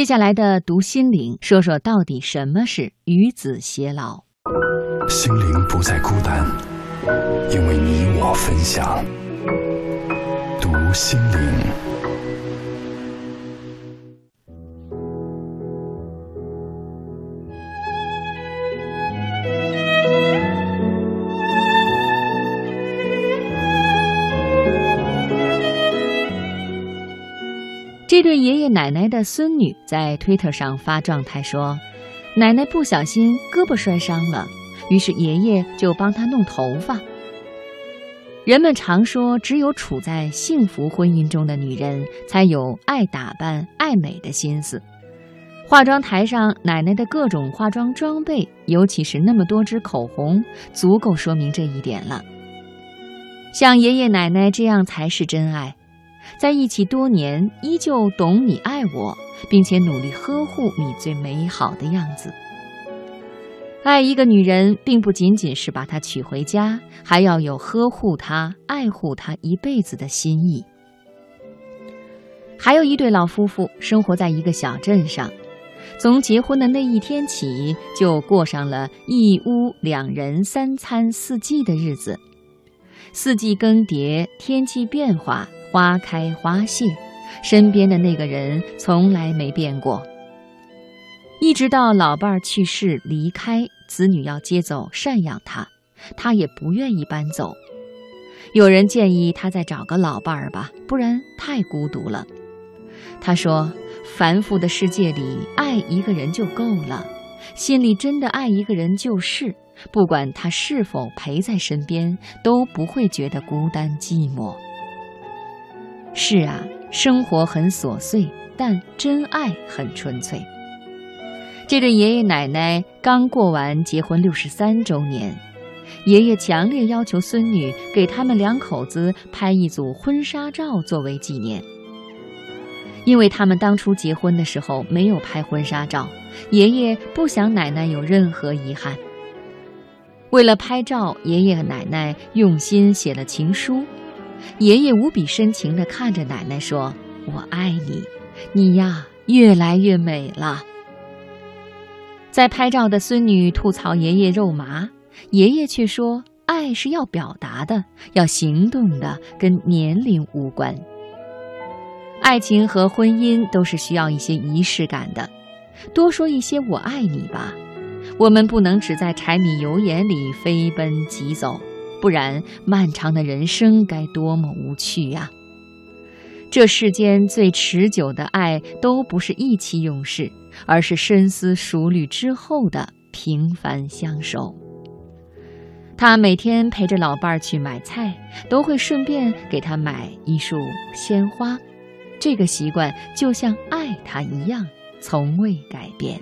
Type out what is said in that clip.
接下来的读心灵，说说到底什么是与子偕老。心灵不再孤单，因为你我分享。读心灵。这对爷爷奶奶的孙女在推特上发状态说：“奶奶不小心胳膊摔伤了，于是爷爷就帮她弄头发。”人们常说，只有处在幸福婚姻中的女人才有爱打扮、爱美的心思。化妆台上奶奶的各种化妆装备，尤其是那么多支口红，足够说明这一点了。像爷爷奶奶这样才是真爱。在一起多年，依旧懂你爱我，并且努力呵护你最美好的样子。爱一个女人，并不仅仅是把她娶回家，还要有呵护她、爱护她一辈子的心意。还有一对老夫妇生活在一个小镇上，从结婚的那一天起，就过上了一屋两人、三餐四季的日子。四季更迭，天气变化。花开花谢，身边的那个人从来没变过。一直到老伴儿去世离开，子女要接走赡养他，他也不愿意搬走。有人建议他再找个老伴儿吧，不然太孤独了。他说：“繁复的世界里，爱一个人就够了，心里真的爱一个人就是，不管他是否陪在身边，都不会觉得孤单寂寞。”是啊，生活很琐碎，但真爱很纯粹。这对爷爷奶奶刚过完结婚六十三周年，爷爷强烈要求孙女给他们两口子拍一组婚纱照作为纪念。因为他们当初结婚的时候没有拍婚纱照，爷爷不想奶奶有任何遗憾。为了拍照，爷爷和奶奶用心写了情书。爷爷无比深情地看着奶奶说：“我爱你，你呀越来越美了。”在拍照的孙女吐槽爷爷肉麻，爷爷却说：“爱是要表达的，要行动的，跟年龄无关。爱情和婚姻都是需要一些仪式感的，多说一些‘我爱你’吧。我们不能只在柴米油盐里飞奔疾走。”不然，漫长的人生该多么无趣呀！这世间最持久的爱，都不是意气用事，而是深思熟虑之后的平凡相守。他每天陪着老伴儿去买菜，都会顺便给他买一束鲜花。这个习惯就像爱他一样，从未改变。